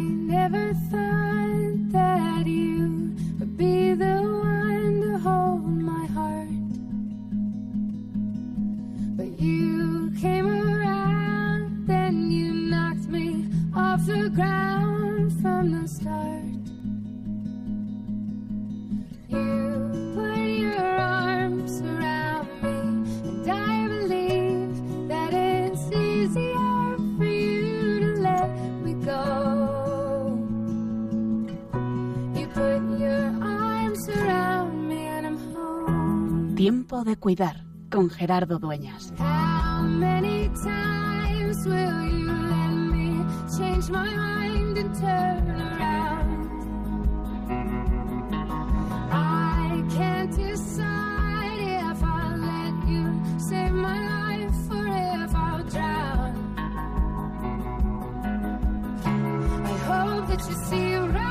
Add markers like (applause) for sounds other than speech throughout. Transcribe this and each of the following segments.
never thought that you or if I'll drown. I hope that you see right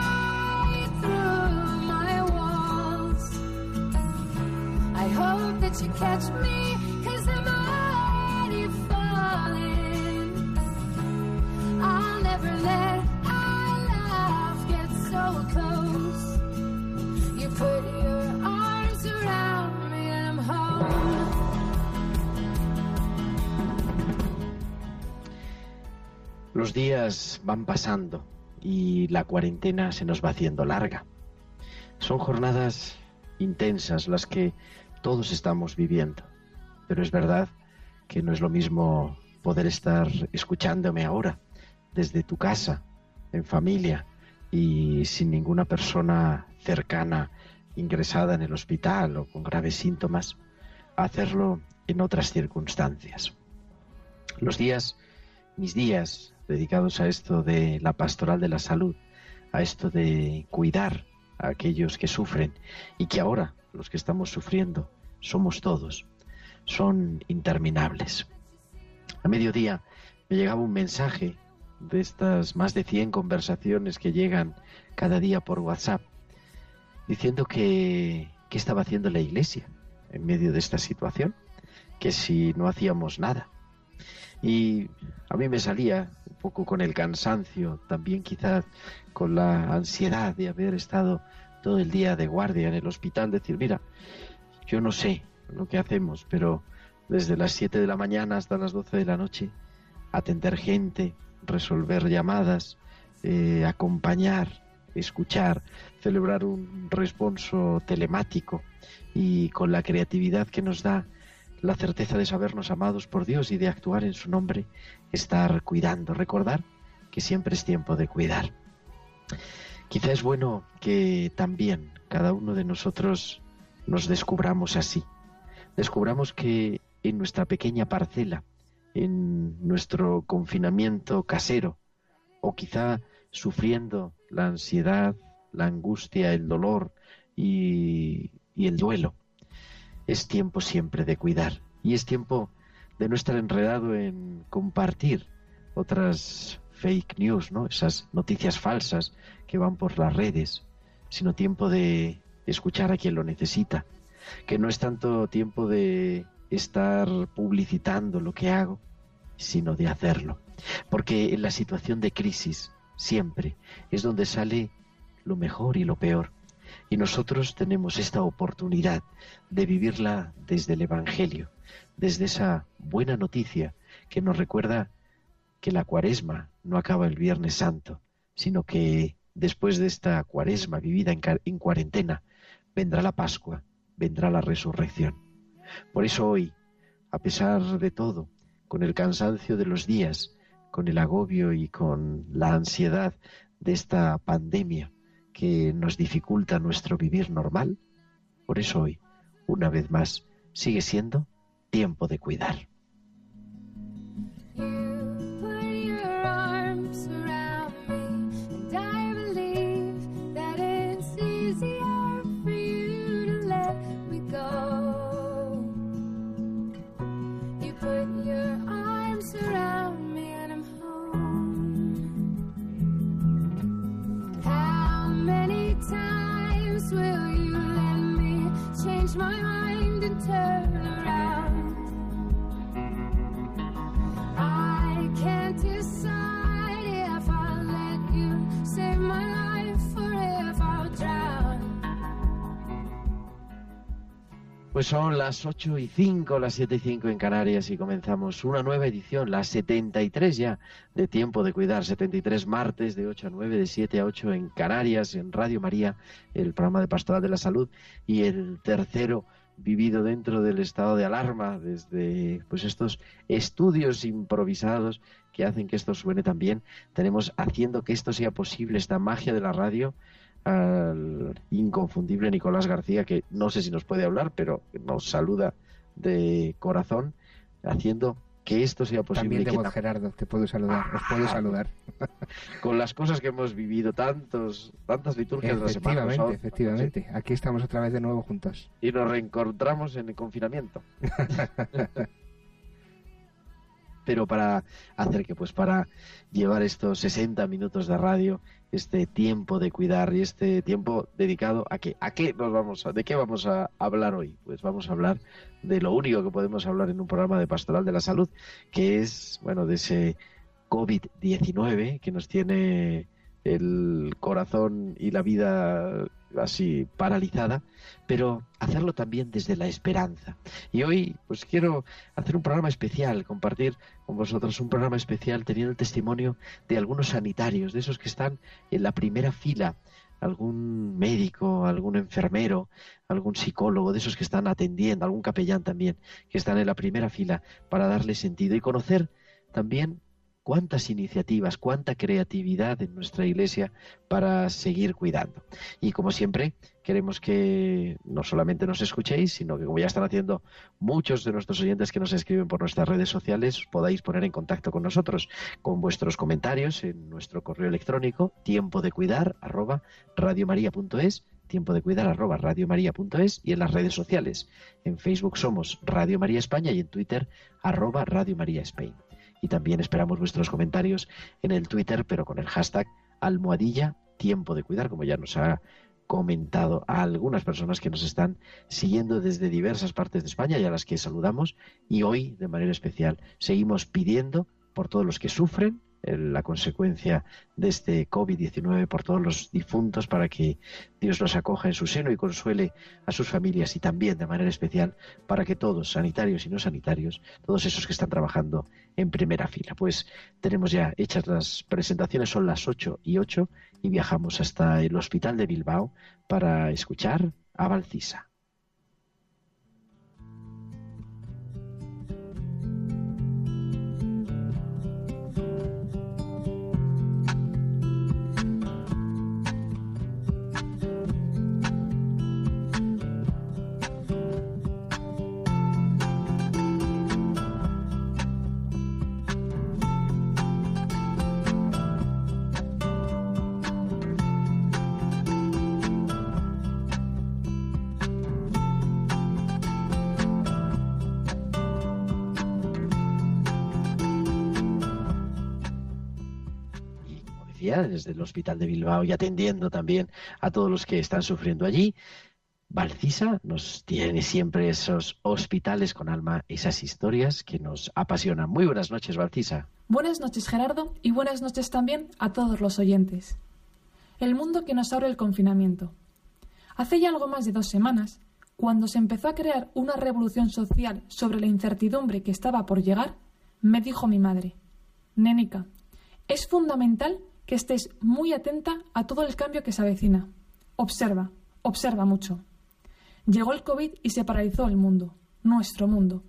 Los días van pasando y la cuarentena se nos va haciendo larga. Son jornadas intensas las que todos estamos viviendo. Pero es verdad que no es lo mismo poder estar escuchándome ahora desde tu casa, en familia y sin ninguna persona cercana ingresada en el hospital o con graves síntomas, hacerlo en otras circunstancias. Los días, mis días dedicados a esto de la pastoral de la salud, a esto de cuidar a aquellos que sufren y que ahora los que estamos sufriendo somos todos, son interminables. A mediodía me llegaba un mensaje de estas más de 100 conversaciones que llegan cada día por WhatsApp diciendo que qué estaba haciendo la iglesia en medio de esta situación, que si no hacíamos nada. Y a mí me salía un poco con el cansancio, también quizás con la ansiedad de haber estado todo el día de guardia en el hospital, decir, mira, yo no sé lo que hacemos, pero desde las 7 de la mañana hasta las 12 de la noche, atender gente, resolver llamadas, eh, acompañar, escuchar, celebrar un responso telemático y con la creatividad que nos da la certeza de sabernos amados por Dios y de actuar en su nombre, estar cuidando, recordar que siempre es tiempo de cuidar. Quizá es bueno que también cada uno de nosotros nos descubramos así, descubramos que en nuestra pequeña parcela, en nuestro confinamiento casero, o quizá sufriendo la ansiedad, la angustia, el dolor y, y el duelo, es tiempo siempre de cuidar. Y es tiempo de no estar enredado en compartir otras fake news, ¿no? Esas noticias falsas que van por las redes, sino tiempo de escuchar a quien lo necesita, que no es tanto tiempo de estar publicitando lo que hago, sino de hacerlo. Porque en la situación de crisis siempre es donde sale lo mejor y lo peor. Y nosotros tenemos esta oportunidad de vivirla desde el Evangelio, desde esa buena noticia que nos recuerda que la cuaresma no acaba el Viernes Santo, sino que después de esta cuaresma vivida en, en cuarentena, vendrá la Pascua, vendrá la resurrección. Por eso hoy, a pesar de todo, con el cansancio de los días, con el agobio y con la ansiedad de esta pandemia que nos dificulta nuestro vivir normal, por eso hoy, una vez más, sigue siendo tiempo de cuidar. Pues son las 8 y 5, las 7 y 5 en Canarias y comenzamos una nueva edición, la 73 ya de Tiempo de Cuidar, 73 martes de 8 a 9, de 7 a 8 en Canarias, en Radio María, el programa de Pastoral de la Salud y el tercero vivido dentro del estado de alarma desde pues estos estudios improvisados que hacen que esto suene tan bien. Tenemos haciendo que esto sea posible esta magia de la radio al inconfundible Nicolás García, que no sé si nos puede hablar, pero nos saluda de corazón, haciendo que esto sea posible. También de Gerardo, te puedo saludar, os puedo ah, saludar. (laughs) Con las cosas que hemos vivido, tantos, tantas liturgias de la semana. Efectivamente, efectivamente. Aquí estamos otra vez de nuevo juntos. Y nos reencontramos en el confinamiento. (laughs) pero para hacer que, pues para llevar estos 60 minutos de radio, este tiempo de cuidar y este tiempo dedicado a qué, a qué nos vamos a, de qué vamos a hablar hoy. Pues vamos a hablar de lo único que podemos hablar en un programa de Pastoral de la Salud, que es, bueno, de ese COVID-19 que nos tiene el corazón y la vida así paralizada, pero hacerlo también desde la esperanza. Y hoy pues quiero hacer un programa especial, compartir con vosotros un programa especial teniendo el testimonio de algunos sanitarios, de esos que están en la primera fila, algún médico, algún enfermero, algún psicólogo, de esos que están atendiendo, algún capellán también, que están en la primera fila para darle sentido y conocer también cuántas iniciativas, cuánta creatividad en nuestra iglesia para seguir cuidando. Y como siempre, queremos que no solamente nos escuchéis, sino que como ya están haciendo muchos de nuestros oyentes que nos escriben por nuestras redes sociales, podáis poner en contacto con nosotros con vuestros comentarios en nuestro correo electrónico tiempo de cuidar arroba radiomaria.es tiempo de cuidar arroba radiomaria.es y en las redes sociales. En Facebook somos Radio María España y en Twitter arroba Radio María España. Y también esperamos vuestros comentarios en el Twitter, pero con el hashtag almohadilla tiempo de cuidar, como ya nos ha comentado algunas personas que nos están siguiendo desde diversas partes de España y a las que saludamos. Y hoy, de manera especial, seguimos pidiendo por todos los que sufren la consecuencia de este COVID-19 por todos los difuntos para que Dios los acoja en su seno y consuele a sus familias y también de manera especial para que todos, sanitarios y no sanitarios, todos esos que están trabajando en primera fila. Pues tenemos ya hechas las presentaciones, son las 8 y 8 y viajamos hasta el Hospital de Bilbao para escuchar a Valcisa. Desde el Hospital de Bilbao y atendiendo también a todos los que están sufriendo allí. Valcisa nos tiene siempre esos hospitales con alma, esas historias que nos apasionan. Muy buenas noches, Valcisa. Buenas noches, Gerardo, y buenas noches también a todos los oyentes. El mundo que nos abre el confinamiento. Hace ya algo más de dos semanas, cuando se empezó a crear una revolución social sobre la incertidumbre que estaba por llegar, me dijo mi madre, Nénica, es fundamental que estés muy atenta a todo el cambio que se avecina. Observa, observa mucho. Llegó el COVID y se paralizó el mundo, nuestro mundo.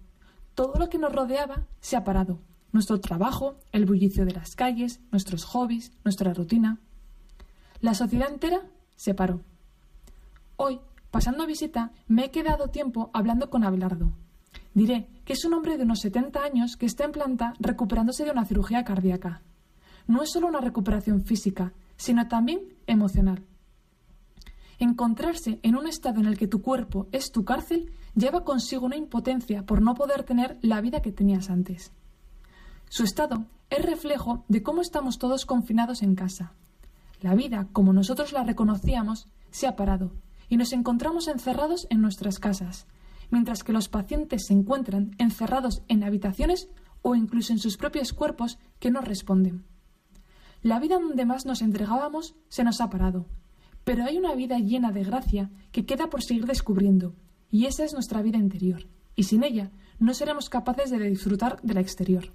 Todo lo que nos rodeaba se ha parado. Nuestro trabajo, el bullicio de las calles, nuestros hobbies, nuestra rutina. La sociedad entera se paró. Hoy, pasando visita, me he quedado tiempo hablando con Abelardo. Diré que es un hombre de unos 70 años que está en planta recuperándose de una cirugía cardíaca no es solo una recuperación física, sino también emocional. Encontrarse en un estado en el que tu cuerpo es tu cárcel lleva consigo una impotencia por no poder tener la vida que tenías antes. Su estado es reflejo de cómo estamos todos confinados en casa. La vida, como nosotros la reconocíamos, se ha parado y nos encontramos encerrados en nuestras casas, mientras que los pacientes se encuentran encerrados en habitaciones o incluso en sus propios cuerpos que no responden. La vida donde más nos entregábamos se nos ha parado, pero hay una vida llena de gracia que queda por seguir descubriendo, Y esa es nuestra vida interior, y sin ella no seremos capaces de disfrutar de la exterior.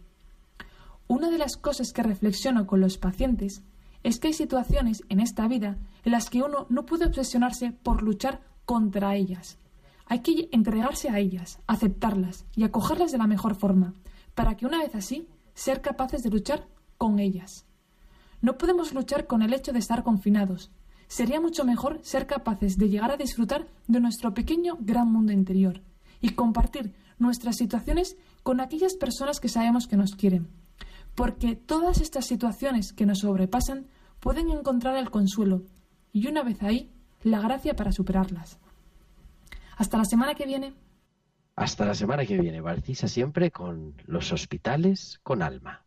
Una de las cosas que reflexiono con los pacientes es que hay situaciones en esta vida en las que uno no puede obsesionarse por luchar contra ellas. Hay que entregarse a ellas, aceptarlas y acogerlas de la mejor forma, para que una vez así, ser capaces de luchar con ellas. No podemos luchar con el hecho de estar confinados. Sería mucho mejor ser capaces de llegar a disfrutar de nuestro pequeño gran mundo interior y compartir nuestras situaciones con aquellas personas que sabemos que nos quieren. Porque todas estas situaciones que nos sobrepasan pueden encontrar el consuelo y una vez ahí, la gracia para superarlas. Hasta la semana que viene. Hasta la semana que viene, Barcisa siempre con los hospitales con alma.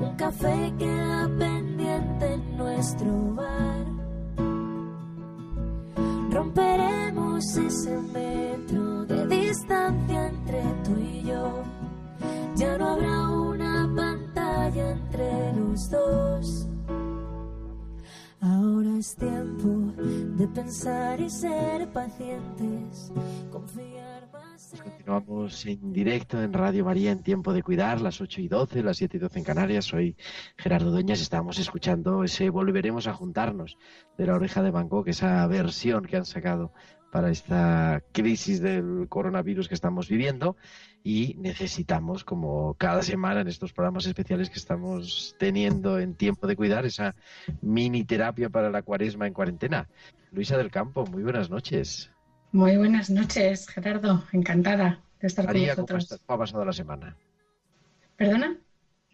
Un café queda pendiente en nuestro bar. Romperemos ese metro de distancia entre tú y yo. Ya no habrá una pantalla entre los dos. Ahora es tiempo de pensar y ser pacientes. Pues continuamos en directo en Radio María en Tiempo de Cuidar, las 8 y 12, las 7 y 12 en Canarias. Soy Gerardo Dueñas, estamos escuchando ese Volveremos a juntarnos de la oreja de Bangkok, esa versión que han sacado para esta crisis del coronavirus que estamos viviendo y necesitamos, como cada semana en estos programas especiales que estamos teniendo en tiempo de cuidar, esa mini terapia para la cuaresma en cuarentena. Luisa del Campo, muy buenas noches. Muy buenas noches, Gerardo. Encantada de estar María, con ¿cómo, vosotros. cómo ha pasado la semana? ¿Perdona?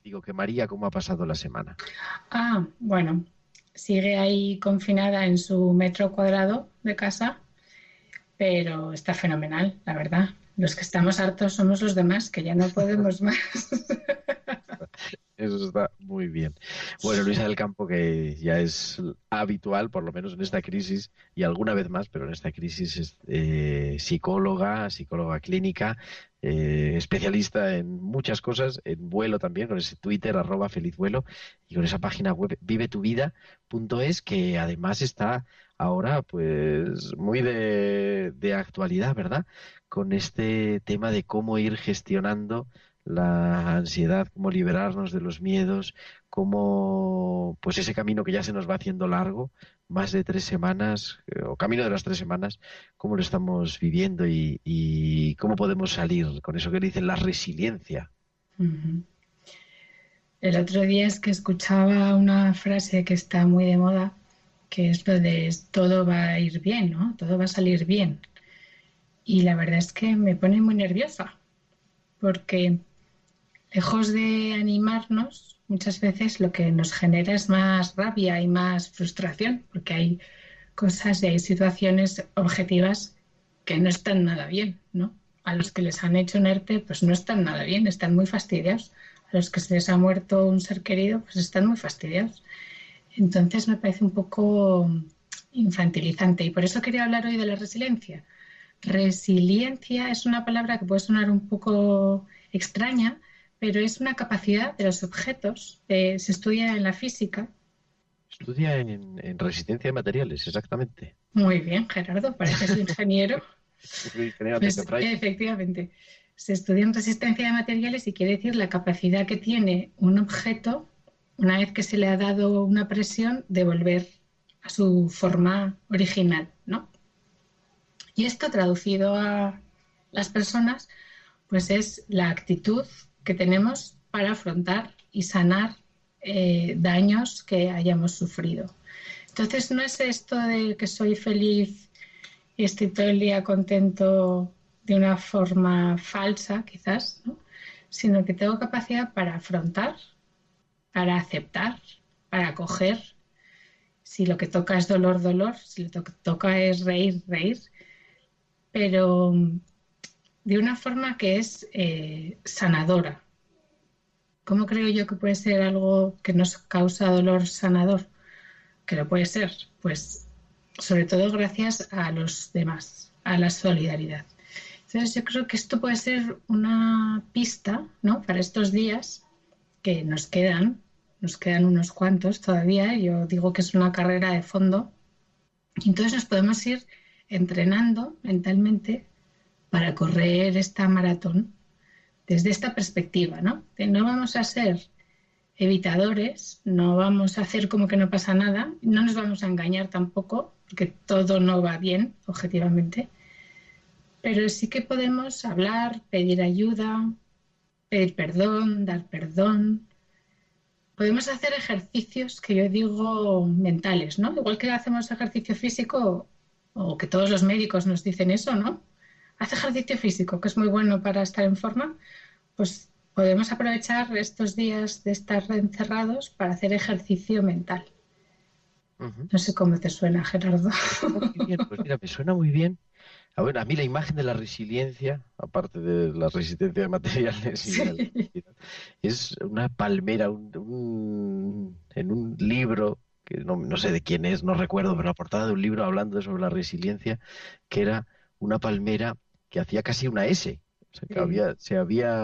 Digo que María, ¿cómo ha pasado la semana? Ah, bueno, sigue ahí confinada en su metro cuadrado de casa, pero está fenomenal, la verdad. Los que estamos hartos somos los demás, que ya no (laughs) podemos más. Eso está muy bien. Bueno, Luisa del Campo, que ya es habitual, por lo menos en esta crisis, y alguna vez más, pero en esta crisis es eh, psicóloga, psicóloga clínica, eh, especialista en muchas cosas, en vuelo también, con ese Twitter, arroba feliz vuelo, y con esa página web vivetuvida.es, que además está ahora pues muy de, de actualidad, ¿verdad? Con este tema de cómo ir gestionando la ansiedad, cómo liberarnos de los miedos, cómo pues ese camino que ya se nos va haciendo largo, más de tres semanas, eh, o camino de las tres semanas, cómo lo estamos viviendo y, cómo podemos salir con eso que dicen la resiliencia. El otro día es que escuchaba una frase que está muy de moda, que es lo de todo va a ir bien, ¿no? Todo va a salir bien. Y la verdad es que me pone muy nerviosa, porque lejos de animarnos, muchas veces lo que nos genera es más rabia y más frustración, porque hay cosas y hay situaciones objetivas que no están nada bien, ¿no? A los que les han hecho un ERTE, pues no están nada bien, están muy fastidiados. A los que se les ha muerto un ser querido, pues están muy fastidiados. Entonces me parece un poco infantilizante y por eso quería hablar hoy de la resiliencia. Resiliencia es una palabra que puede sonar un poco extraña, pero es una capacidad de los objetos. eh, se estudia en la física. Estudia en, en resistencia de materiales, exactamente. Muy bien, Gerardo, pareces (laughs) ingeniero. Ingeniero Pues, efectivamente, se estudia en resistencia de materiales y quiere decir la capacidad que tiene un objeto, una vez que se le ha dado una presión, de volver a su forma original, ¿no? Y esto traducido a las personas, pues es la actitud que tenemos para afrontar y sanar eh, daños que hayamos sufrido. Entonces no es esto de que soy feliz y estoy todo el día contento de una forma falsa, quizás, ¿no? sino que tengo capacidad para afrontar, para aceptar, para acoger. Si lo que toca es dolor, dolor, si lo que toca es reír, reír, pero de una forma que es eh, sanadora. ¿Cómo creo yo que puede ser algo que nos causa dolor sanador? Que lo puede ser, pues sobre todo gracias a los demás, a la solidaridad. Entonces yo creo que esto puede ser una pista, ¿no? Para estos días que nos quedan, nos quedan unos cuantos todavía. Yo digo que es una carrera de fondo. Entonces nos podemos ir entrenando mentalmente para correr esta maratón desde esta perspectiva, ¿no? No vamos a ser evitadores, no vamos a hacer como que no pasa nada, no nos vamos a engañar tampoco, porque todo no va bien objetivamente, pero sí que podemos hablar, pedir ayuda, pedir perdón, dar perdón. Podemos hacer ejercicios que yo digo mentales, ¿no? Igual que hacemos ejercicio físico, o que todos los médicos nos dicen eso, ¿no? Haz ejercicio físico, que es muy bueno para estar en forma, pues podemos aprovechar estos días de estar encerrados para hacer ejercicio mental. No sé cómo te suena, Gerardo. pues mira, me suena muy bien a, ver, a mí la imagen de la resiliencia, aparte de la resistencia de materiales, es una palmera un, en un libro que no, no, sé de quién es, no recuerdo, pero la portada de un libro hablando sobre la resiliencia, que era una palmera que hacía casi una S, se había, se había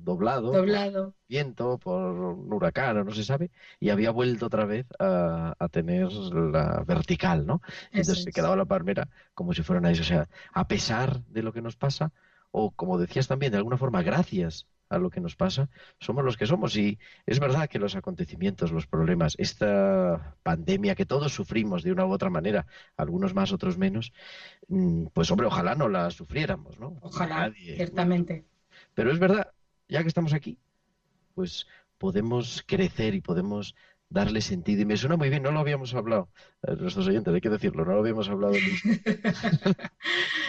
doblado, doblado. Por viento, por un huracán, no se sabe, y había vuelto otra vez a, tener la vertical, ¿no? Entonces se quedaba la palmera como si fuera una O sea, a pesar de lo que nos pasa, o como decías también, de alguna forma, gracias a lo que nos pasa, somos los que somos. Y es verdad que los acontecimientos, los problemas, esta pandemia que todos sufrimos de una u otra manera, algunos más, otros menos, mm, pues hombre, ojalá no la sufriéramos, ¿no? Ojalá, ciertamente. Pero es verdad, ya que estamos aquí, pues podemos crecer y podemos darle sentido. Y me suena muy bien, no lo habíamos hablado, eh, nuestros oyentes, hay que decirlo, no lo habíamos hablado. (laughs) (laughs)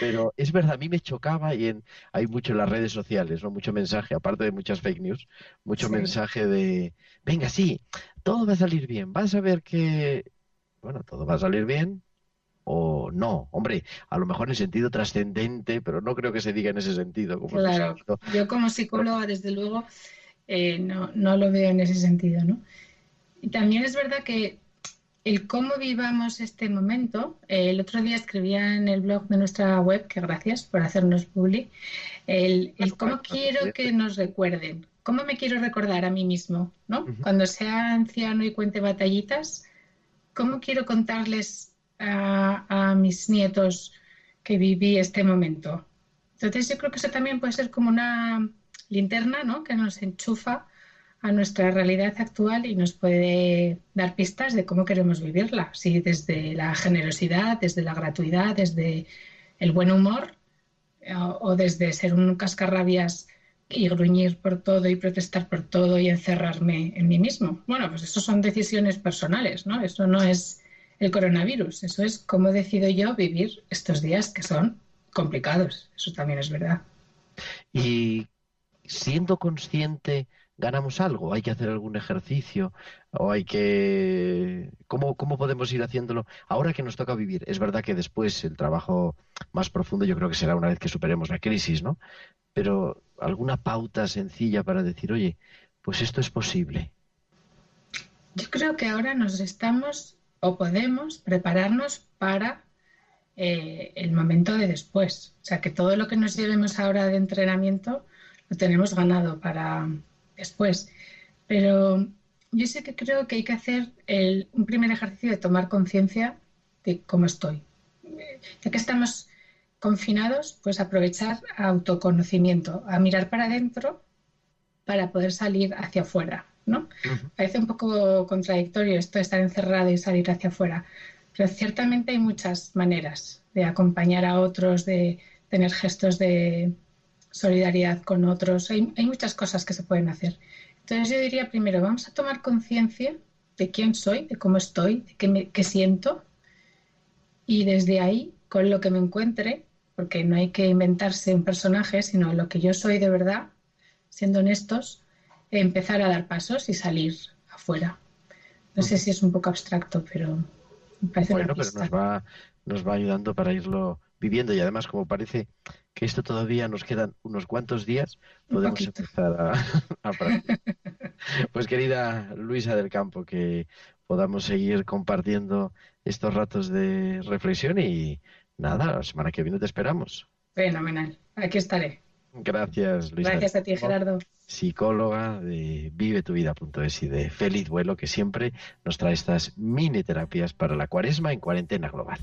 Pero es verdad, a mí me chocaba y en, hay mucho en las redes sociales, ¿no? mucho mensaje, aparte de muchas fake news, mucho mensaje de, venga, sí, todo va a salir bien, vas a ver que, bueno, todo va a salir bien, o no. Hombre, a lo mejor en sentido trascendente, pero no creo que se diga en ese sentido. Como claro, yo como psicóloga, desde luego, eh, no, no lo veo en ese sentido, ¿no? Y también es verdad que el cómo vivamos este momento, eh, el otro día escribía en el blog de nuestra web, que gracias por hacernos public, el, cómo quiero que nos recuerden, cómo me quiero recordar a mí mismo, ¿no? Cuando sea anciano y cuente batallitas, ¿cómo quiero contarles a, a mis nietos que viví este momento? Entonces yo creo que eso también puede ser como una linterna, ¿no? Que nos enchufa a nuestra realidad actual y nos puede dar pistas de cómo queremos vivirla, si desde la generosidad, desde la gratuidad, desde el buen humor o, desde ser un cascarrabias y gruñir por todo y protestar por todo y encerrarme en mí mismo. Bueno, pues eso son decisiones personales, ¿no? Eso no es el coronavirus, eso es cómo decido yo vivir estos días que son complicados, eso también es verdad. Y siendo consciente ganamos algo, hay que hacer algún ejercicio o hay que... ¿Cómo, ¿Cómo podemos ir haciéndolo ahora que nos toca vivir? Es verdad que después el trabajo más profundo yo creo que será una vez que superemos la crisis, ¿no? Pero alguna pauta sencilla para decir, oye, pues esto es posible. Yo creo que ahora nos estamos o podemos prepararnos para eh, el momento de después. O sea, que todo lo que nos llevemos ahora de entrenamiento lo tenemos ganado para, después. Pero yo sé que creo que hay que hacer un primer ejercicio de tomar conciencia de cómo estoy. Ya que estamos confinados, pues aprovechar autoconocimiento, a mirar para adentro para poder salir hacia afuera, ¿no? Parece un poco contradictorio esto de estar encerrado y salir hacia afuera, pero ciertamente hay muchas maneras de acompañar a otros, de tener gestos de solidaridad con otros. Hay, hay muchas cosas que se pueden hacer. Entonces yo diría primero, vamos a tomar conciencia de quién soy, de cómo estoy, de qué, me, qué siento. Y desde ahí, con lo que me encuentre, porque no hay que inventarse un personaje, sino lo que yo soy de verdad, siendo honestos, empezar a dar pasos y salir afuera. No sé si es un poco abstracto, pero me parece Bueno, una pero pista. nos va, nos va ayudando para irlo viviendo y además como parece que esto todavía nos quedan unos cuantos días, podemos empezar a, (laughs) a practicar. Pues querida Luisa del Campo, que podamos seguir compartiendo estos ratos de reflexión y nada, la semana que viene te esperamos. Fenomenal. Aquí estaré. Gracias, Luisa. Gracias a ti, Gerardo. Psicóloga de vivetuvida.es y de Feliz Vuelo, que siempre nos trae estas mini terapias para la cuaresma en cuarentena global.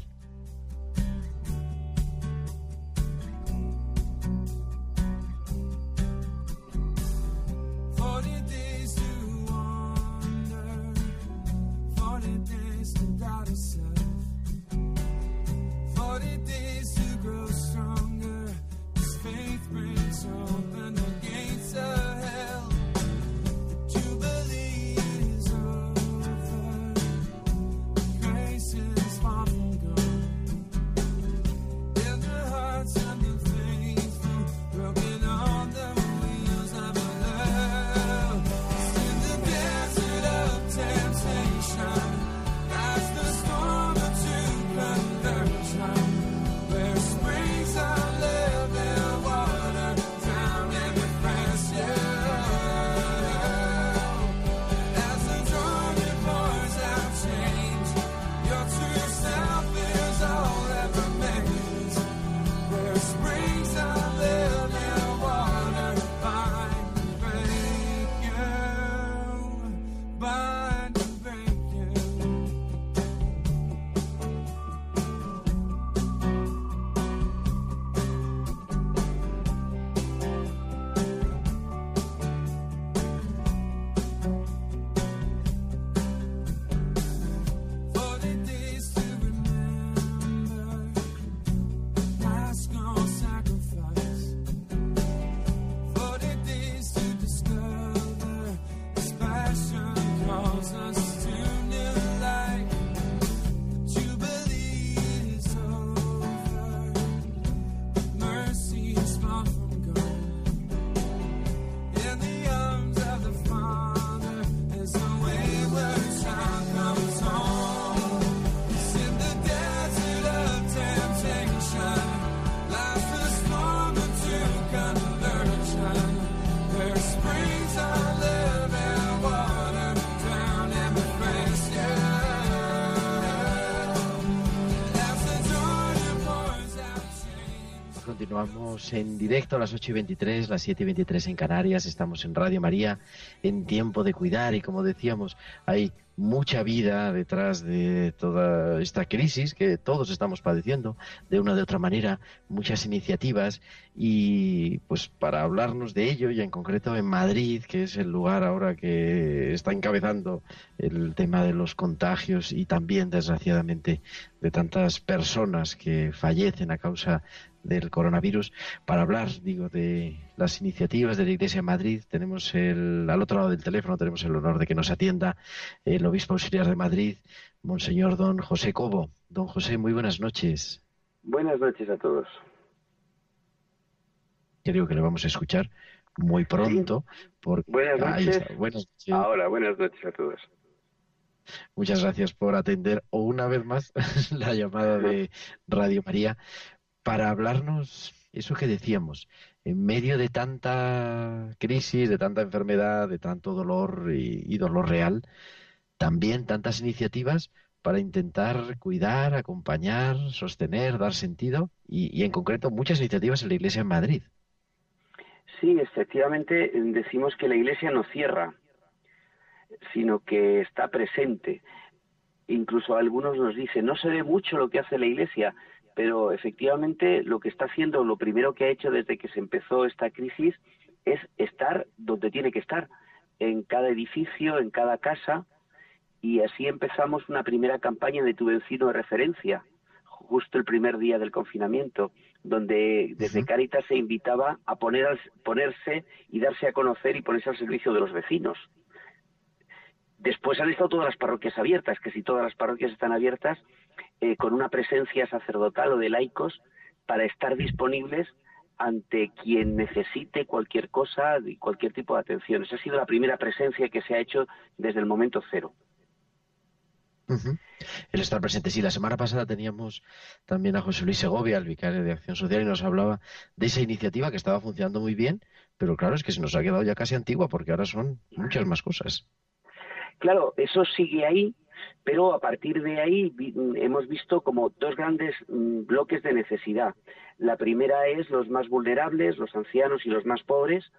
Continuamos en directo a las 8 y 23, las 7 y 23 en Canarias. Estamos en Radio María en tiempo de cuidar y como decíamos, hay mucha vida detrás de toda esta crisis que todos estamos padeciendo de una u otra manera, muchas iniciativas y pues para hablarnos de ello y en concreto en Madrid, que es el lugar ahora que está encabezando el tema de los contagios y también desgraciadamente de tantas personas que fallecen a causa del coronavirus. Para hablar, digo, de las iniciativas de la Iglesia en Madrid, tenemos el, al otro lado del teléfono, tenemos el honor de que nos atienda el obispo auxiliar de Madrid, Monseñor Don José Cobo. Don José, muy buenas noches. Buenas noches a todos. Creo que le vamos a escuchar muy pronto. Porque, Buenas noches. buenas noches. Ahora, buenas noches a todos. Muchas gracias por atender o una vez más (laughs) la llamada de Radio María para hablarnos eso que decíamos, en medio de tanta crisis, de tanta enfermedad, de tanto dolor y, dolor real, también tantas iniciativas para intentar cuidar, acompañar, sostener, dar sentido y, y en concreto muchas iniciativas en la Iglesia en Madrid. Sí, efectivamente decimos que la Iglesia no cierra, sino que está presente. Incluso algunos nos dicen, no se ve mucho lo que hace la Iglesia, pero efectivamente lo que está haciendo, lo primero que ha hecho desde que se empezó esta crisis es estar donde tiene que estar, en cada edificio, en cada casa, y así empezamos una primera campaña de tu vecino de referencia, justo el primer día del confinamiento, donde desde. Caritas se invitaba a poner al- ponerse y darse a conocer y ponerse al servicio de los vecinos. Después han estado todas las parroquias abiertas, que si todas las parroquias están abiertas, eh, con una presencia sacerdotal o de laicos para estar disponibles ante quien necesite cualquier cosa y cualquier tipo de atención. Esa ha sido la primera presencia que se ha hecho desde el momento cero. El estar presente. Sí, la semana pasada teníamos también a José Luis Segovia, el vicario de Acción Social, y nos hablaba de esa iniciativa que estaba funcionando muy bien, pero claro, es que se nos ha quedado ya casi antigua porque ahora son muchas más cosas. Claro, eso sigue ahí, pero a partir de ahí mm, hemos visto como dos grandes mm, bloques de necesidad. La primera es los más vulnerables, los ancianos y los más pobres,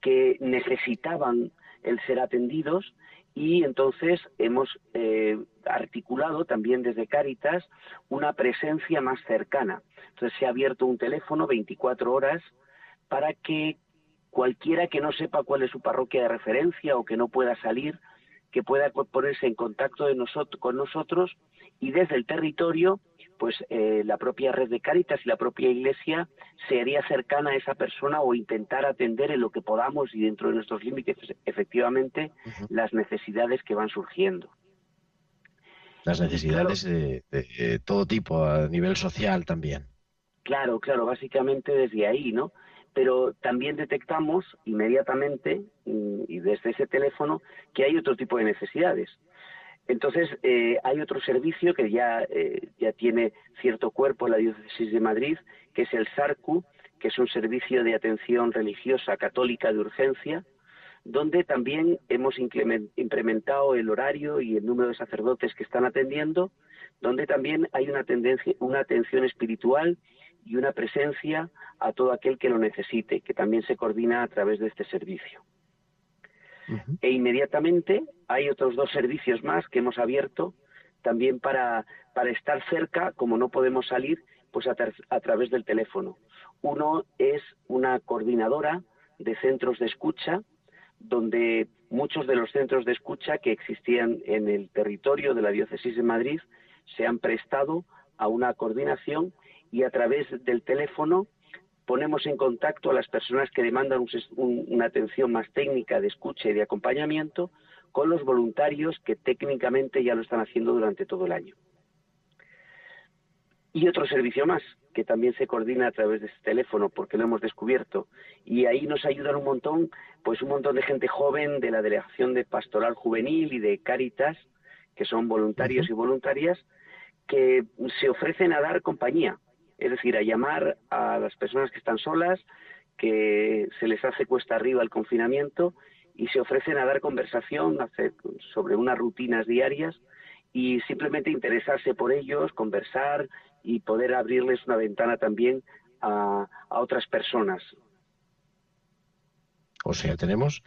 que necesitaban el ser atendidos y entonces hemos eh, articulado también desde Cáritas una presencia más cercana. Entonces se ha abierto un teléfono 24 horas para que cualquiera que no sepa cuál es su parroquia de referencia o que no pueda salir, que pueda ponerse en contacto de nosotros, con nosotros y desde el territorio, pues eh, la propia red de Cáritas y la propia Iglesia se haría cercana a esa persona o intentar atender en lo que podamos y dentro de nuestros límites efectivamente Ujú. las necesidades que van surgiendo. Las necesidades de, de- de todo tipo, a nivel social también. Claro, claro, básicamente desde ahí, ¿no? Pero también detectamos inmediatamente mm, y desde ese teléfono que hay otro tipo de necesidades. Entonces, eh, hay otro servicio que ya, eh, ya tiene cierto cuerpo la diócesis de Madrid, que es el SARCU, que es un servicio de atención religiosa católica de urgencia, donde también hemos implementado el horario y el número de sacerdotes que están atendiendo, donde también hay una tendencia, una atención espiritual y una presencia a todo aquel que lo necesite, que también se coordina a través de este servicio. E inmediatamente hay otros dos servicios más que hemos abierto también para, para estar cerca, como no podemos salir, pues a, tra- a través del teléfono. Uno es una coordinadora de centros de escucha, donde muchos de los centros de escucha que existían en el territorio de la diócesis de Madrid se han prestado a una coordinación y a través del teléfono ponemos en contacto a las personas que demandan un ses- un- una atención más técnica de escucha y de acompañamiento con los voluntarios que técnicamente ya lo están haciendo durante todo el año. Y otro servicio más, que también se coordina a través de este teléfono, porque lo hemos descubierto. Y ahí nos ayudan un montón, pues un montón de gente joven de la Delegación de Pastoral Juvenil y de Cáritas, que son voluntarios y voluntarias, que se ofrecen a dar compañía, es decir, a llamar a las personas que están solas, que se les hace cuesta arriba el confinamiento y se ofrecen a dar conversación hacer- sobre unas rutinas diarias y simplemente interesarse por ellos, conversar y poder abrirles una ventana también a, a otras personas. O sea, tenemos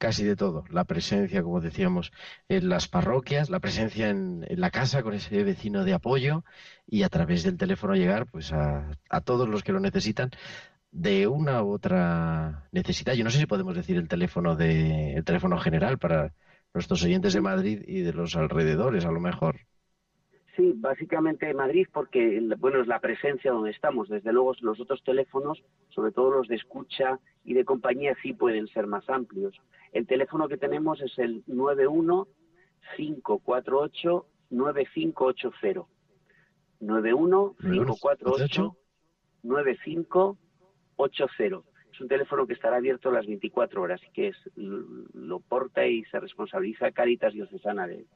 casi de todo. La presencia, como decíamos, en las parroquias, la presencia en, la casa con ese vecino de apoyo y a través del teléfono llegar pues a, a todos los que lo necesitan de una u otra necesidad. Yo no sé si podemos decir el teléfono de el teléfono general para nuestros oyentes de Madrid y de los alrededores, a lo mejor. Sí, básicamente Madrid porque bueno es la presencia donde estamos. Desde luego los otros teléfonos, sobre todo los de escucha y de compañía, sí pueden ser más amplios. El teléfono que tenemos es el 91 548 9580. 91 548 9580. Es un teléfono que estará abierto las 24 horas y que es, lo porta y se responsabiliza Caritas Diocesana de él.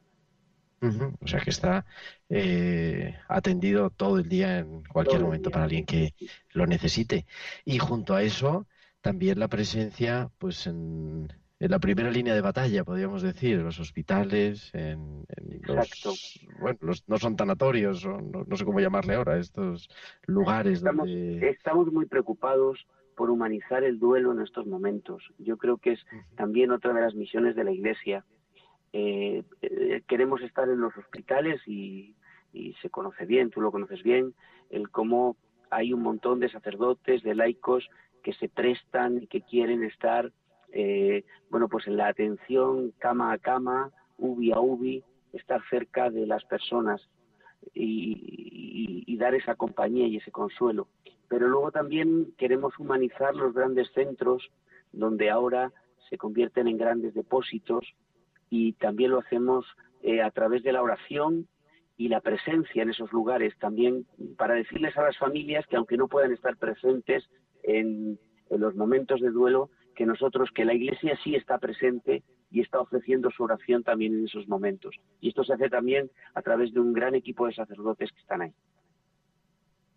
O sea que está eh, atendido todo el día en cualquier Todo momento para alguien que lo necesite. Y junto a eso, también la presencia, pues en, en la primera línea de batalla, podríamos decir, en los hospitales, en, en los, bueno, los no son tanatorios, son- no, no sé cómo llamarle ahora, estos lugares Estamos, donde estamos muy preocupados por humanizar el duelo en estos momentos. Yo creo que es también otra de las misiones de la Iglesia. Eh, eh, queremos estar en los hospitales y, y se conoce bien, tú lo conoces bien, el cómo hay un montón de sacerdotes, de laicos que se prestan y que quieren estar, eh, bueno, pues en la atención cama a cama, ubi a ubi, estar cerca de las personas. y, dar esa compañía y ese consuelo. Pero luego también queremos humanizar los grandes centros donde ahora se convierten en grandes depósitos y también lo hacemos eh, a través de la oración y la presencia en esos lugares también para decirles a las familias que aunque no puedan estar presentes en, en los momentos de duelo, que nosotros, que la Iglesia sí está presente y está ofreciendo su oración también en esos momentos. Y esto se hace también a través de un gran equipo de sacerdotes que están ahí.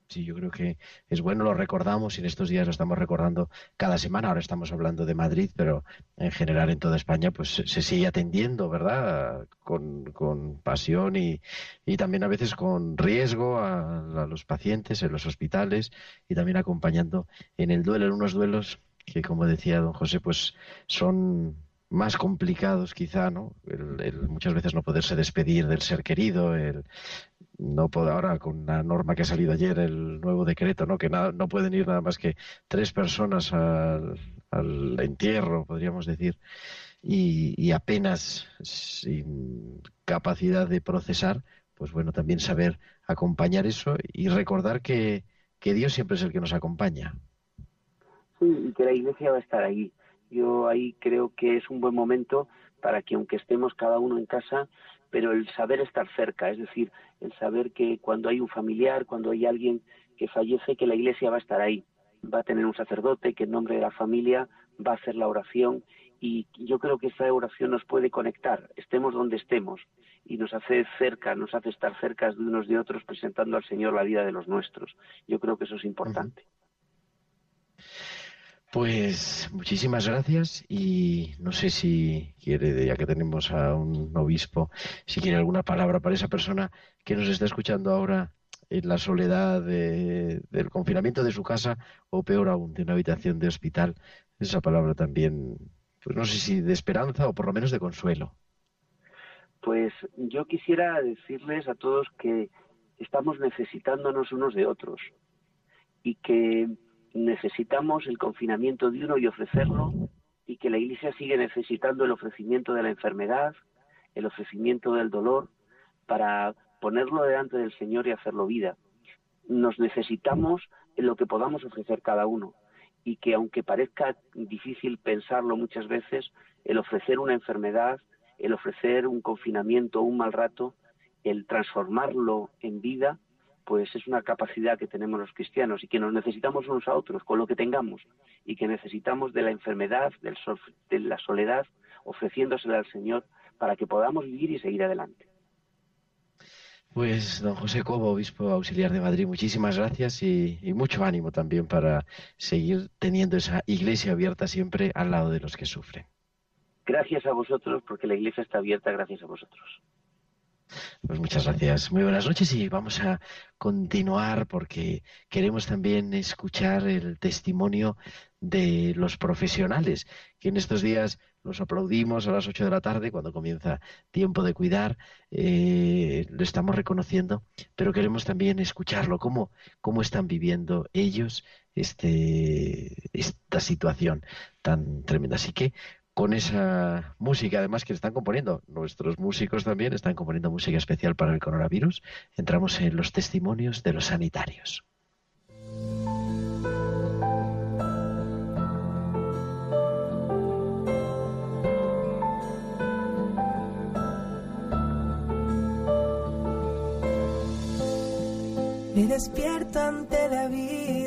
Sí, yo creo que es bueno, lo recordamos y en estos días lo estamos recordando cada semana. Ahora estamos hablando de Madrid, pero en general en toda España pues se, sigue atendiendo, ¿verdad? Con, con pasión y, y también a veces con riesgo a, a los pacientes en los hospitales y también acompañando en el duelo, en unos duelos que, como decía don José, pues son más complicados quizá, ¿no? El, muchas veces no poderse despedir del ser querido, el no puedo ahora con la norma que ha salido ayer, el nuevo decreto, ¿no? Que nada, no pueden ir nada más que tres personas al, al entierro, podríamos decir, y, y apenas sin capacidad de procesar, pues bueno, también saber acompañar eso y recordar que, que Dios siempre es el que nos acompaña. Y que la iglesia va a estar ahí. Yo ahí creo que es un buen momento para que aunque estemos cada uno en casa, pero el saber estar cerca, es decir, el saber que cuando hay un familiar, cuando hay alguien que fallece, que la iglesia va a estar ahí, va a tener un sacerdote que en nombre de la familia va a hacer la oración y yo creo que esa oración nos puede conectar, estemos donde estemos y nos hace cerca, nos hace estar cerca de unos de otros presentando al Señor la vida de los nuestros. Yo creo que eso es importante. Pues muchísimas gracias y no sé si quiere, ya que tenemos a un obispo, si quiere alguna palabra para esa persona que nos está escuchando ahora en la soledad de- del confinamiento de su casa o peor aún, de una habitación de hospital. Esa palabra también, pues no sé si de esperanza o por lo menos de consuelo. Pues yo quisiera decirles a todos que estamos necesitándonos unos de otros y que necesitamos el confinamiento de uno y ofrecerlo y que la Iglesia sigue necesitando el ofrecimiento de la enfermedad, el ofrecimiento del dolor para ponerlo delante del Señor y hacerlo vida. Nos necesitamos en lo que podamos ofrecer cada uno y que aunque parezca difícil pensarlo muchas veces, el ofrecer una enfermedad, el ofrecer un confinamiento un mal rato, el transformarlo en vida, pues es una capacidad que tenemos los cristianos y que nos necesitamos unos a otros con lo que tengamos y que necesitamos de la enfermedad, del de la soledad, ofreciéndosela al Señor para que podamos vivir y seguir adelante. Pues don José Cobo, obispo auxiliar de Madrid, muchísimas gracias y, y mucho ánimo también para seguir teniendo esa iglesia abierta siempre al lado de los que sufren. Gracias a vosotros porque la iglesia está abierta gracias a vosotros. Pues muchas gracias. Muy buenas noches y vamos a continuar porque queremos también escuchar el testimonio de los profesionales, que en estos días los aplaudimos a las 8 de la tarde cuando comienza tiempo de cuidar, eh, lo estamos reconociendo, pero queremos también escucharlo, cómo, cómo están viviendo ellos este, esta situación tan tremenda. Así que con esa música además que están componiendo. Nuestros músicos también están componiendo música especial para el coronavirus. Entramos en los testimonios de los sanitarios. Me despierto ante la vida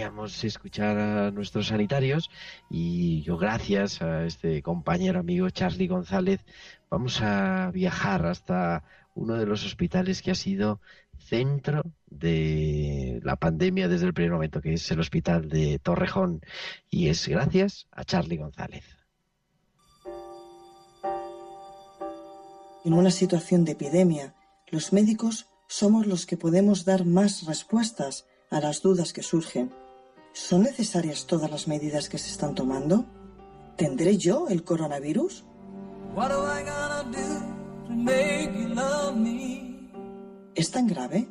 Queríamos escuchar a nuestros sanitarios y yo gracias a este compañero amigo Charlie González vamos a viajar hasta uno de los hospitales que ha sido centro de la pandemia desde el primer momento, que es el hospital de Torrejón. Y es gracias a Charlie González. En una situación de epidemia, los médicos somos los que podemos dar más respuestas a las dudas que surgen. ¿Son necesarias todas las medidas que se están tomando? ¿Tendré yo el coronavirus? ¿Es tan grave?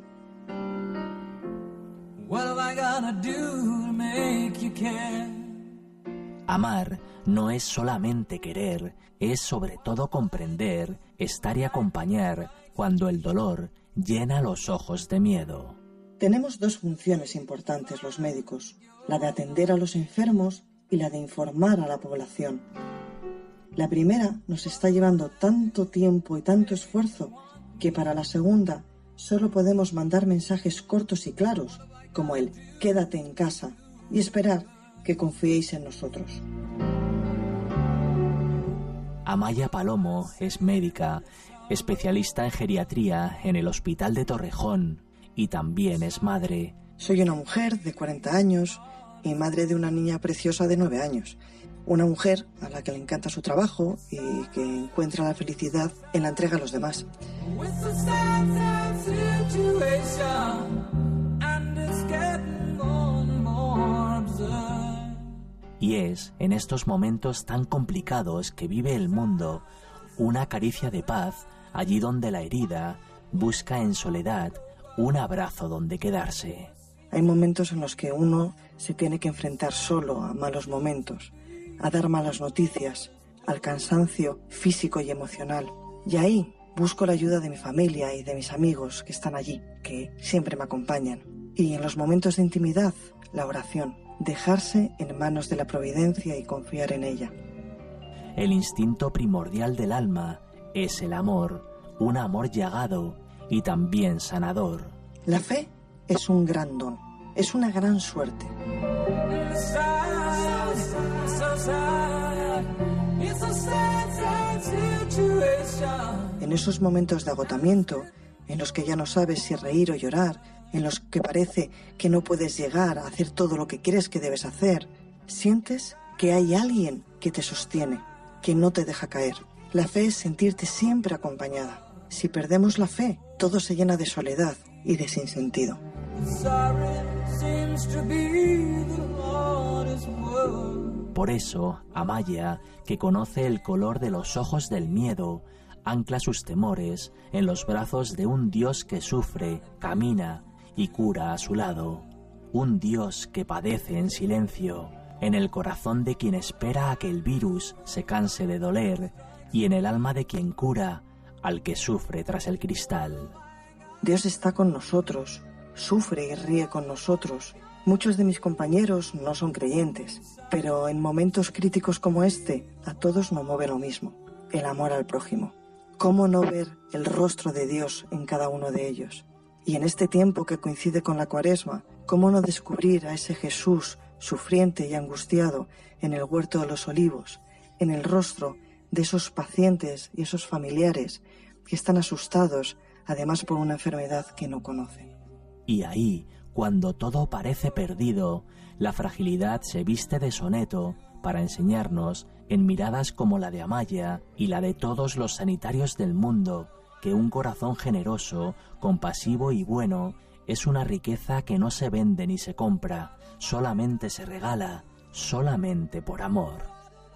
What am I gonna do to make you care? Amar no es solamente querer, es sobre todo comprender, estar y acompañar cuando el dolor llena los ojos de miedo. Tenemos dos funciones importantes los médicos, la de atender a los enfermos y la de informar a la población. La primera nos está llevando tanto tiempo y tanto esfuerzo que para la segunda solo podemos mandar mensajes cortos y claros, como el quédate en casa y esperar que confiéis en nosotros. Amaya Palomo es médica, especialista en geriatría en el Hospital de Torrejón y también es madre. Soy una mujer de 40 años y madre de una niña preciosa de 9 años. Una mujer a la que le encanta su trabajo y que encuentra la felicidad en la entrega a los demás. Y es en estos momentos tan complicados que vive el mundo una caricia de paz allí donde la herida busca en soledad un abrazo donde quedarse. Hay momentos en los que uno se tiene que enfrentar solo a malos momentos, a dar malas noticias, al cansancio físico y emocional. Y ahí busco la ayuda de mi familia y de mis amigos que están allí, que siempre me acompañan. Y en los momentos de intimidad, la oración, dejarse en manos de la providencia y confiar en ella. El instinto primordial del alma es el amor, un amor llagado y también sanador. La fe es un gran don, es una gran suerte. En esos momentos de agotamiento, en los que ya no sabes si reír o llorar, en los que parece que no puedes llegar a hacer todo lo que crees que debes hacer, sientes que hay alguien que te sostiene, que no te deja caer. La fe es sentirte siempre acompañada. Si perdemos la fe, todo se llena de soledad y de sinsentido. Por eso, Amaya, que conoce el color de los ojos del miedo, ancla sus temores en los brazos de un Dios que sufre, camina y cura a su lado. Un Dios que padece en silencio, en el corazón de quien espera a que el virus se canse de doler y en el alma de quien cura al que sufre tras el cristal. Dios está con nosotros, sufre y ríe con nosotros. Muchos de mis compañeros no son creyentes, pero en momentos críticos como este, a todos nos mueve lo mismo, el amor al prójimo. ¿Cómo no ver el rostro de Dios en cada uno de ellos? Y en este tiempo que coincide con la cuaresma, ¿cómo no descubrir a ese Jesús sufriente y angustiado en el huerto de los olivos, en el rostro de esos pacientes y esos familiares que están asustados, además por una enfermedad que no conocen? Y ahí, cuando todo parece perdido, la fragilidad se viste de soneto para enseñarnos, en miradas como la de Amaya y la de todos los sanitarios del mundo, que un corazón generoso, compasivo y bueno es una riqueza que no se vende ni se compra, solamente se regala, solamente por amor.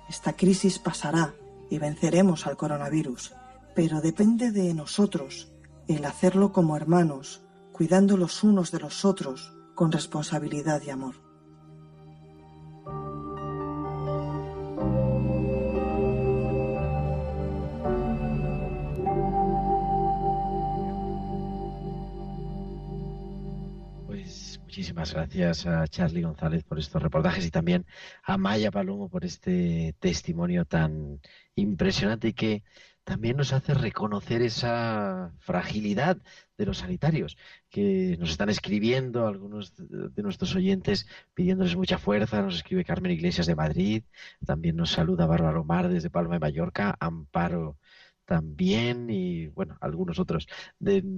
Esta crisis pasará y venceremos al coronavirus, pero depende de nosotros el hacerlo como hermanos, cuidando los unos de los otros con responsabilidad y amor. Pues muchísimas gracias a Charlie González por estos reportajes y también a Maya Palomo por este testimonio tan impresionante y que también nos hace reconocer esa fragilidad de los sanitarios, que nos están escribiendo algunos de nuestros oyentes pidiéndoles mucha fuerza. Nos escribe Carmen Iglesias de Madrid, también nos saluda Bárbara Omar desde Palma de Mallorca, Amparo también y bueno, algunos otros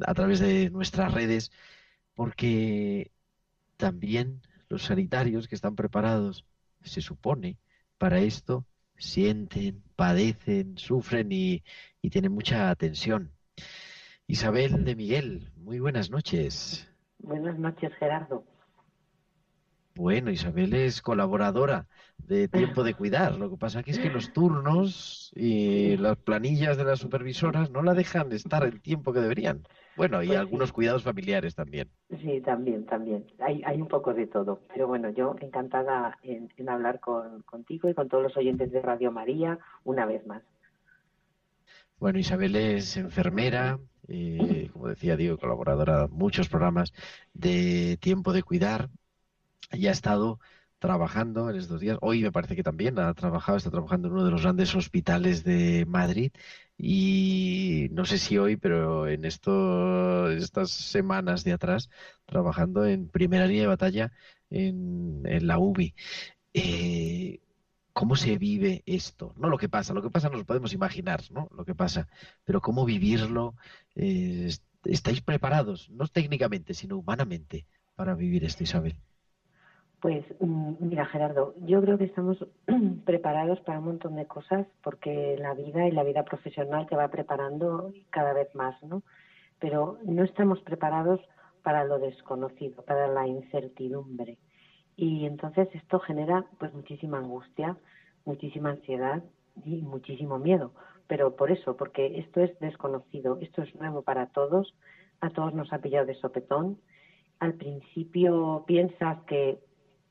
a través de nuestras redes, porque también los sanitarios que están preparados, se supone, para esto, sienten, padecen, sufren y, y tienen mucha tensión. Isabel de Miguel, muy buenas noches. Buenas noches, Gerardo. Bueno, Isabel es colaboradora de Tiempo de Cuidar. Lo que pasa aquí es que los turnos y las planillas de las supervisoras no la dejan de estar el tiempo que deberían. Bueno, y Pues algunos cuidados familiares también. Sí, también, también. Hay, hay un poco de todo. Pero bueno, yo encantada en, en hablar con, contigo y con todos los oyentes de Radio María una vez más. Bueno, Isabel es enfermera, eh, como decía, digo, colaboradora de muchos programas de Tiempo de Cuidar y ha estado trabajando en estos días. Hoy me parece que también ha trabajado, está trabajando en uno de los grandes hospitales de Madrid y no sé si hoy, pero en esto, estas semanas de atrás, trabajando en primera línea de batalla en, en la UBI. Eh, ¿Cómo se vive esto? No lo que pasa, lo que pasa nos lo podemos imaginar, ¿no? Lo que pasa, pero cómo vivirlo, eh, est- ¿estáis preparados? No técnicamente, sino humanamente para vivir esto, Isabel. Pues mm, mira, Gerardo, yo creo que estamos (clears throat) preparados para un montón de cosas porque la vida y la vida profesional te va preparando cada vez más, ¿no? Pero no estamos preparados para lo desconocido, para la incertidumbre. Y entonces esto genera pues muchísima angustia, muchísima ansiedad y muchísimo miedo. Pero por eso, porque esto es desconocido, esto es nuevo para todos, a todos nos ha pillado de sopetón. Al principio piensas que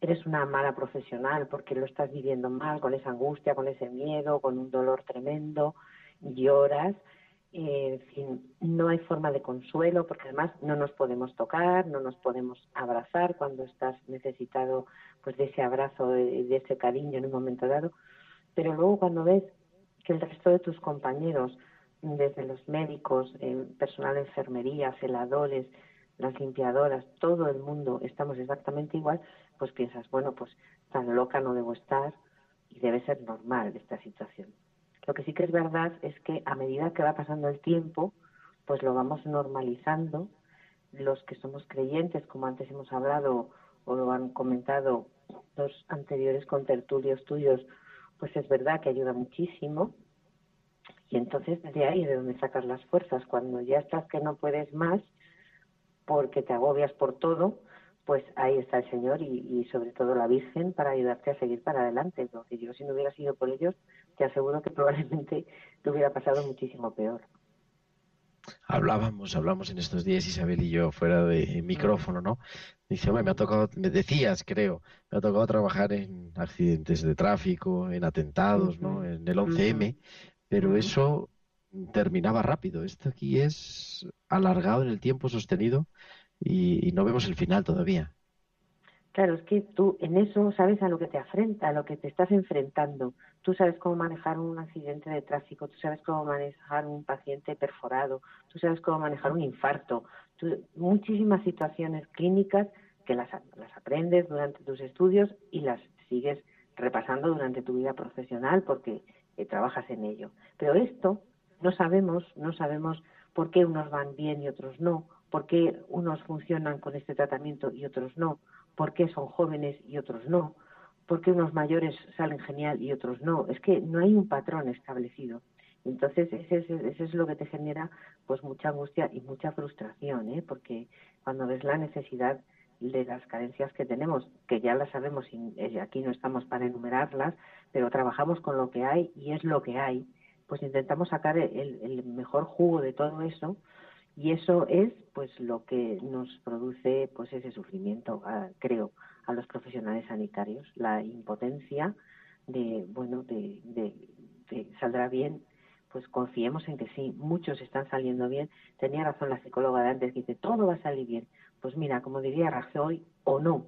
eres una mala profesional porque lo estás viviendo mal, con esa angustia, con ese miedo, con un dolor tremendo, lloras, eh, en fin, no hay forma de consuelo porque además no nos podemos tocar, no nos podemos abrazar cuando estás necesitado pues de ese abrazo, de, de ese cariño en un momento dado, pero luego cuando ves que el resto de tus compañeros, desde los médicos, eh, personal de enfermería, celadores, las limpiadoras, todo el mundo estamos exactamente igual, pues piensas, bueno, pues tan loca no debo estar y debe ser normal esta situación. Lo que sí que es verdad es que a medida que va pasando el tiempo, pues lo vamos normalizando. Los que somos creyentes, como antes hemos hablado o lo han comentado los anteriores contertulios tuyos, pues es verdad que ayuda muchísimo. Y entonces desde ahí de donde sacas las fuerzas. Cuando ya estás que no puedes más, porque te agobias por todo, pues ahí está el Señor y, y sobre todo la Virgen para ayudarte a seguir para adelante. Porque yo si no hubiera sido por ellos, te aseguro que (laughs) probablemente te hubiera pasado muchísimo peor. Hablábamos, hablamos en estos días Isabel y yo fuera de micrófono, ¿no? Dice, hombre, me ha tocado, me decías, creo, me ha tocado trabajar en accidentes de tráfico, en atentados, ¿no? En el 11M, pero eso terminaba rápido. Esto aquí es alargado en el tiempo, sostenido, y, y no vemos el final todavía. Claro, es que tú en eso sabes a lo que te afrenta, a lo que te estás enfrentando. Tú sabes cómo manejar un accidente de tráfico, tú sabes cómo manejar un paciente perforado, tú sabes cómo manejar un infarto. Muchísimas situaciones clínicas que las, las aprendes durante tus estudios y las sigues repasando durante tu vida profesional porque eh, trabajas en ello. Pero esto no sabemos, no sabemos por qué unos van bien y otros no, por qué unos funcionan con este tratamiento y otros no, por qué son jóvenes y otros no, por qué unos mayores salen genial y otros no. Es que no hay un patrón establecido. Entonces, ese, es- lo que te genera pues mucha angustia y mucha frustración, ¿eh? porque cuando ves la necesidad de las carencias que tenemos, que ya las sabemos y eh, aquí no estamos para enumerarlas, pero trabajamos con lo que hay y es lo que hay, pues intentamos sacar el mejor jugo de todo eso y eso es pues lo que nos produce pues ese sufrimiento ah, creo a los profesionales sanitarios la impotencia de bueno de, de, de saldrá bien pues confiemos en que sí muchos están saliendo bien. Tenía razón la psicóloga de antes que dice todo va a salir bien pues mira como diría Rajoy o no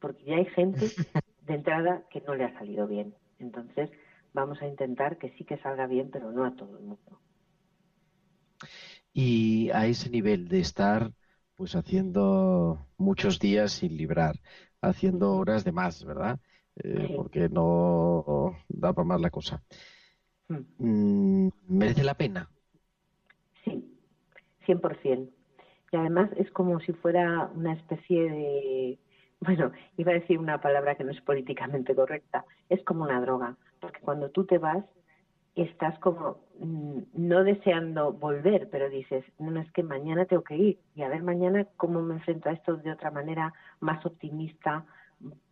porque ya hay gente (laughs) de entrada que no le ha salido bien. Entonces vamos a intentar que sí que salga bien pero no a todo el mundo Y a ese nivel de estar pues haciendo muchos días sin librar, haciendo horas de más, ¿verdad? Eh, Sí. porque no da para más la cosa. Mm, ¿Merece la pena? 100%. Y además es como si fuera una especie de (laughs) bueno, iba a decir una palabra que no es políticamente correcta, es como una droga, porque cuando tú te vas estás como mm, no deseando volver, pero dices, no, es que mañana tengo que ir y a ver mañana cómo me enfrento a esto de otra manera más optimista,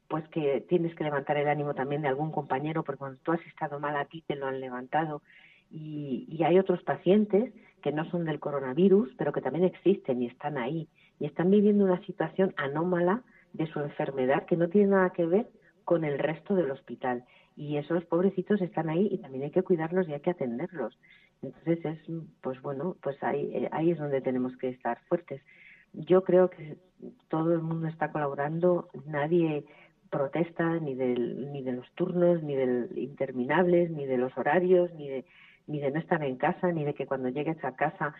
pues que tienes que levantar el ánimo también de algún compañero, porque cuando tú has estado mal a ti te lo han levantado. Y, y hay otros pacientes que no son del coronavirus, pero que también existen y están ahí y están viviendo una situación anómala de su enfermedad que no tiene nada que ver con el resto del hospital y esos pobrecitos están ahí y también hay que cuidarlos y hay que atenderlos. Entonces es, pues bueno, pues ahí, eh, ahí es donde tenemos que estar fuertes. Yo creo que todo el mundo está colaborando, nadie protesta ni del, ni de los turnos, ni de interminables, ni de los horarios, ni de, ni de no estar en casa, ni de que cuando llegues a casa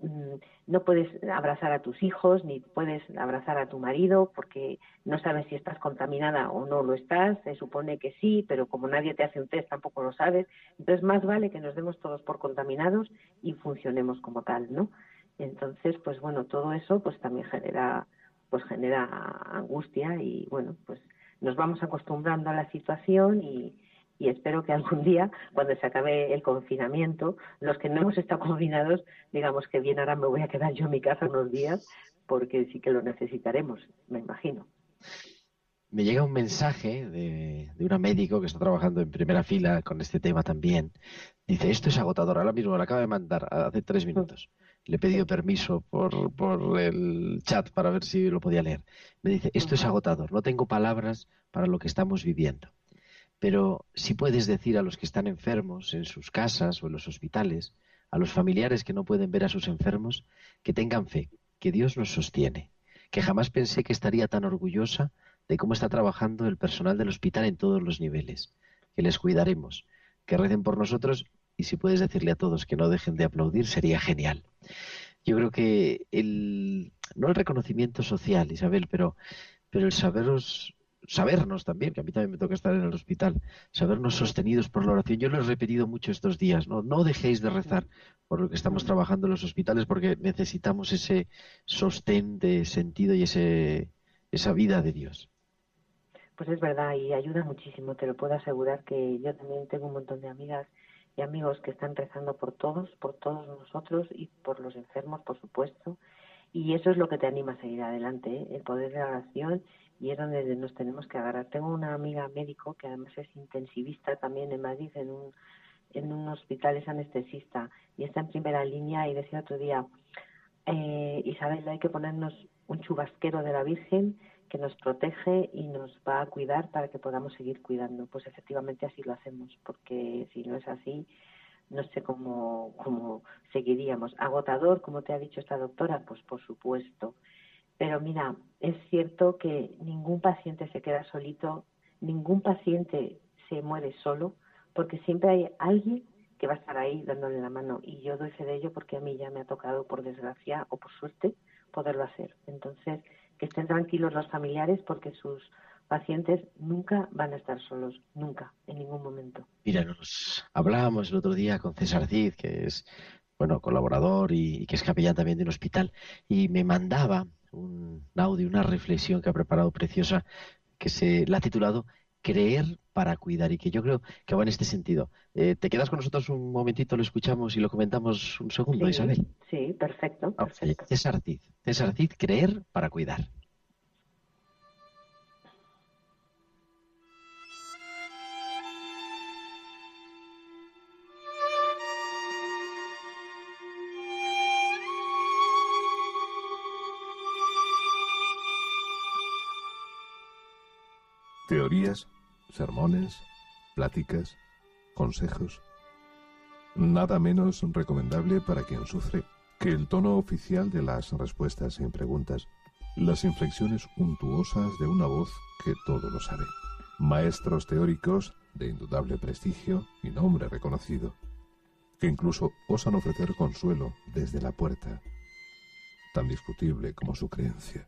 no puedes abrazar a tus hijos ni puedes abrazar a tu marido porque no sabes si estás contaminada o no lo estás, se supone que sí, pero como nadie te hace un test tampoco lo sabes, entonces más vale que nos demos todos por contaminados y funcionemos como tal, ¿no? Entonces, pues bueno, todo eso pues también genera pues genera angustia y bueno, pues nos vamos acostumbrando a la situación y, y espero que algún día, cuando se acabe el confinamiento, los que no hemos estado confinados, digamos que bien, ahora me voy a quedar yo en mi casa unos días, porque sí que lo necesitaremos, me imagino. Me llega un mensaje de, de un médico que está trabajando en primera fila con este tema también. Dice, esto es agotador, ahora mismo lo acaba de mandar hace tres minutos. Le he pedido permiso por, por el chat para ver si lo podía leer. Me dice, esto es agotador, no tengo palabras para lo que estamos viviendo. Pero si puedes decir a los que están enfermos en sus casas o en los hospitales, a los familiares que no pueden ver a sus enfermos, que tengan fe, que Dios nos sostiene, que jamás pensé que estaría tan orgullosa de cómo está trabajando el personal del hospital en todos los niveles, que les cuidaremos, que recen por nosotros y si puedes decirle a todos que no dejen de aplaudir sería genial. Yo creo que el, no el reconocimiento social, Isabel, pero, pero el saberos sabernos también, que a mí también me toca estar en el hospital, sabernos sostenidos por la oración. Yo lo he repetido mucho estos días, ¿no? No dejéis de rezar por lo que estamos trabajando en los hospitales porque necesitamos ese sostén de sentido y ese, esa vida de Dios. Pues es verdad y ayuda muchísimo, te lo puedo asegurar que yo también tengo un montón de amigas y amigos que están rezando por todos, por todos nosotros y por los enfermos, por supuesto. Y eso es lo que te anima a seguir adelante, ¿eh? el poder de la oración y es donde nos tenemos que agarrar. Tengo una amiga médico que además es intensivista también en Madrid, en un, en un hospital, es anestesista y está en primera línea y decía otro día, eh, Isabel, hay que ponernos un chubasquero de la Virgen que nos protege y nos va a cuidar para que podamos seguir cuidando. Pues efectivamente así lo hacemos, porque si no es así, no sé cómo, cómo seguiríamos. Agotador, como te ha dicho esta doctora, pues por supuesto. Pero mira, es cierto que ningún paciente se queda solito, ningún paciente se muere solo, porque siempre hay alguien que va a estar ahí dándole la mano. Y yo doy fe de ello porque a mí ya me ha tocado, por desgracia o por suerte, poderlo hacer. Entonces, que estén tranquilos los familiares porque sus pacientes nunca van a estar solos, nunca, en ningún momento. Mira, nos hablábamos el otro día con César Cid, que es bueno colaborador y, y que es capellán también de un hospital, y me mandaba un audio, una reflexión que ha preparado preciosa, que se la ha titulado Creer para cuidar y que yo creo que va en este sentido. Eh, ¿Te quedas con nosotros un momentito, lo escuchamos y lo comentamos un segundo, Isabel? Sí, perfecto. perfecto. César Cid. César Cid, creer para cuidar. Teorías, sermones, pláticas, consejos. Nada menos recomendable para quien sufre que el tono oficial de las respuestas en preguntas, las inflexiones untuosas de una voz que todo lo sabe. Maestros teóricos de indudable prestigio y nombre reconocido, que incluso osan ofrecer consuelo desde la puerta, tan discutible como su creencia.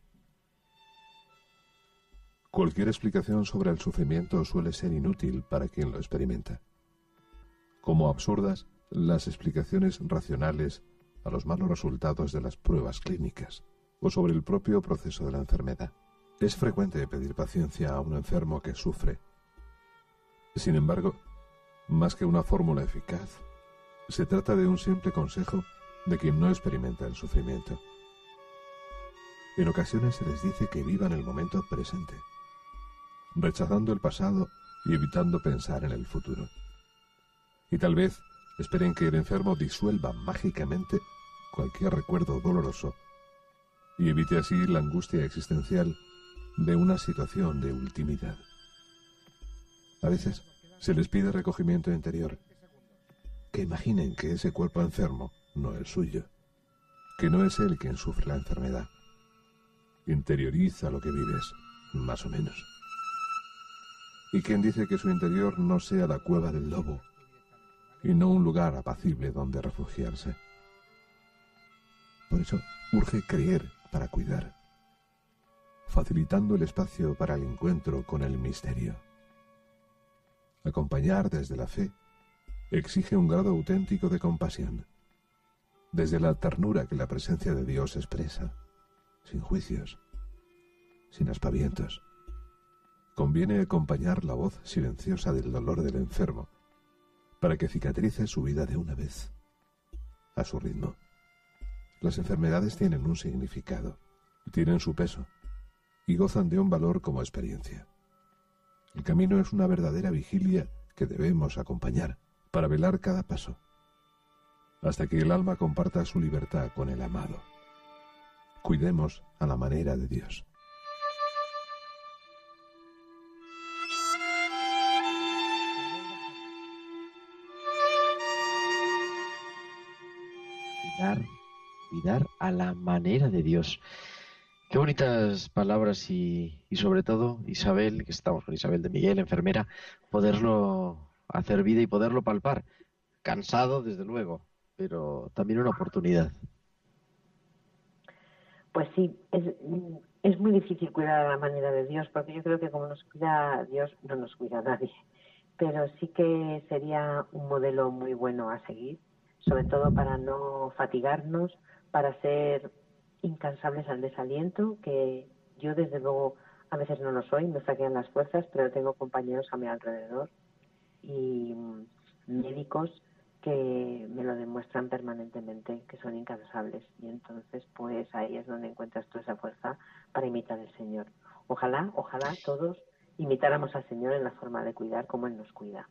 Cualquier explicación sobre el sufrimiento suele ser inútil para quien lo experimenta. Como absurdas, las explicaciones racionales a los malos resultados de las pruebas clínicas o sobre el propio proceso de la enfermedad. Es frecuente pedir paciencia a un enfermo que sufre. Sin embargo, más que una fórmula eficaz, se trata de un simple consejo de quien no experimenta el sufrimiento. En ocasiones se les dice que vivan el momento presente, rechazando el pasado y evitando pensar en el futuro. Y tal vez esperen que el enfermo disuelva mágicamente cualquier recuerdo doloroso y evite así la angustia existencial de una situación de ultimidad. A veces se les pide recogimiento interior, que imaginen que ese cuerpo enfermo no es suyo, que no es él quien sufre la enfermedad. Interioriza lo que vives, más o menos. Y quien dice que su interior no sea la cueva del lobo, y no un lugar apacible donde refugiarse. Por eso urge creer para cuidar, facilitando el espacio para el encuentro con el misterio. Acompañar desde la fe exige un grado auténtico de compasión, desde la ternura que la presencia de Dios expresa, sin juicios, sin aspavientos. Conviene acompañar la voz silenciosa del dolor del enfermo para que cicatrice su vida de una vez, a su ritmo. Las enfermedades tienen un significado, tienen su peso y gozan de un valor como experiencia. El camino es una verdadera vigilia que debemos acompañar para velar cada paso, hasta que el alma comparta su libertad con el amado. Cuidemos a la manera de Dios. Cuidar a la manera de Dios. Qué bonitas palabras y, y, sobre todo, Isabel, que estamos con Isabel de Miguel, enfermera, poderlo hacer vida y poderlo palpar. Cansado, desde luego, pero también una oportunidad. Pues sí, es, es muy difícil cuidar a la manera de Dios, porque yo creo que como nos cuida Dios, no nos cuida nadie. Pero sí que sería un modelo muy bueno a seguir, sobre todo para no fatigarnos, para ser incansables al desaliento, que yo desde luego a veces no lo soy, me saquean las fuerzas, pero tengo compañeros a mi alrededor y médicos que me lo demuestran permanentemente, que son incansables. Y entonces, pues ahí es donde encuentras tú esa fuerza para imitar al Señor. Ojalá, ojalá todos imitáramos al Señor en la forma de cuidar como Él nos cuida.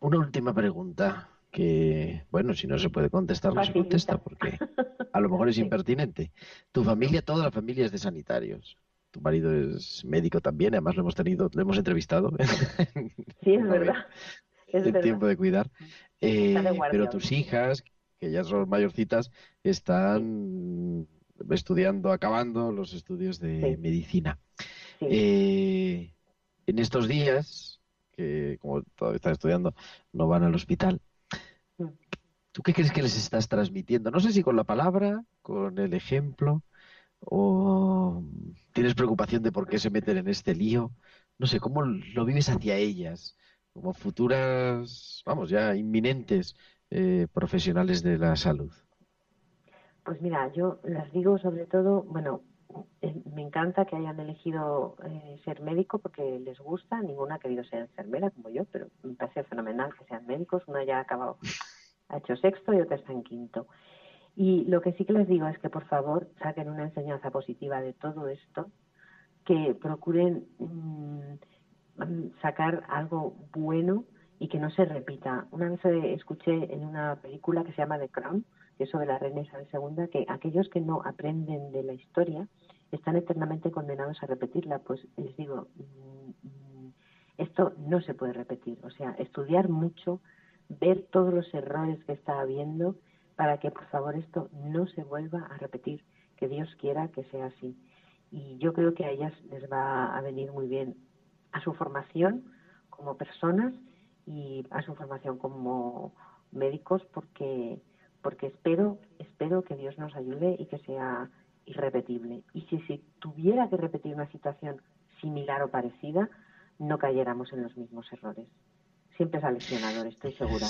Una última pregunta que, bueno, si no se puede contestar, no se contesta, porque a lo mejor es (laughs) impertinente. Tu familia, toda la familia es de sanitarios. Tu marido es médico también, además lo hemos tenido, lo hemos entrevistado. (laughs) Sí, es verdad. Es el verdad. tiempo de cuidar. Eh, pero tus hijas, que ya son mayorcitas, están estudiando, acabando los estudios de Sí. medicina. Sí. Eh, en estos días, que como todavía están estudiando, no van al hospital. ¿Tú qué crees que les estás transmitiendo? No sé si con la palabra, con el ejemplo, o tienes preocupación de por qué se meten en este lío. No sé, ¿cómo lo vives hacia ellas? Como futuras, vamos, ya inminentes eh, profesionales de la salud. Pues mira, yo las digo sobre todo, bueno, eh, me encanta que hayan elegido eh, ser médico porque les gusta, ninguna ha querido ser enfermera como yo, pero me parece fenomenal que sean médicos, una ya ha acabado, ha hecho sexto y otra está en quinto. Y lo que sí que les digo es que por favor saquen una enseñanza positiva de todo esto, que procuren mm, mm, sacar algo bueno y que no se repita. Una vez eh, escuché en una película que se llama The Crown, que es sobre la reina Isabel II, que aquellos que no aprenden de la historia están eternamente condenados a repetirla. Pues les digo, mm, mm, esto no se puede repetir. O sea, estudiar mucho, ver todos los errores que está habiendo para que por favor esto no se vuelva a repetir, que Dios quiera que sea así. Y yo creo que a ellas les va a venir muy bien a su formación como personas y a su formación como médicos porque porque espero espero que Dios nos ayude y que sea irrepetible y si se tuviera que repetir una situación similar o parecida no cayéramos en los mismos errores siempre es aleccionador estoy segura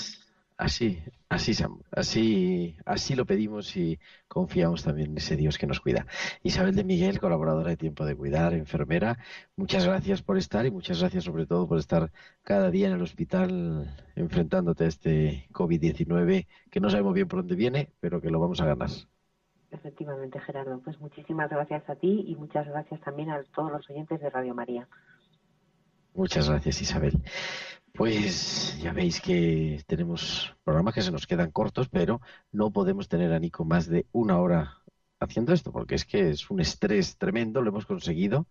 Así, así, Sam, así, así lo pedimos y confiamos también en ese Dios que nos cuida. Isabel de Miguel, colaboradora de Tiempo de Cuidar, enfermera, muchas gracias por estar y muchas gracias sobre todo por estar cada día en el hospital enfrentándote a este COVID-19 que no sabemos bien por dónde viene, pero que lo vamos a ganar. Efectivamente, Gerardo. Pues muchísimas gracias a ti y muchas gracias también a todos los oyentes de Radio María. Muchas gracias, Isabel. Pues ya veis que tenemos programas que se nos quedan cortos, pero no podemos tener a Nico más de una hora haciendo esto, porque es que es un estrés tremendo, lo hemos conseguido.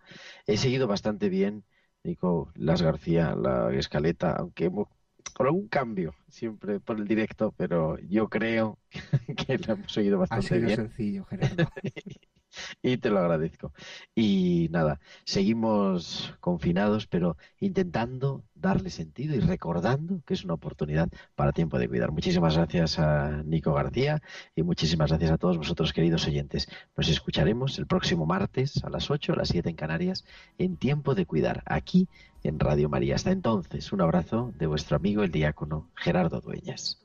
He seguido bastante bien, Nico Las García, la escaleta, aunque hemos, por algún cambio, siempre por el directo, pero yo creo (laughs) que lo hemos seguido Ha bastante sido bien. sencillo, Gerardo. (laughs) (laughs) y te lo agradezco. Y nada, seguimos confinados, pero intentando darle sentido y recordando que es una oportunidad para tiempo de cuidar. Muchísimas gracias a Nico García y muchísimas gracias a todos vosotros, queridos oyentes. Nos escucharemos el próximo martes a las 8, a las 7 en Canarias, en tiempo de cuidar, aquí en Radio María. Hasta entonces, un abrazo de vuestro amigo el diácono Gerardo Dueñas.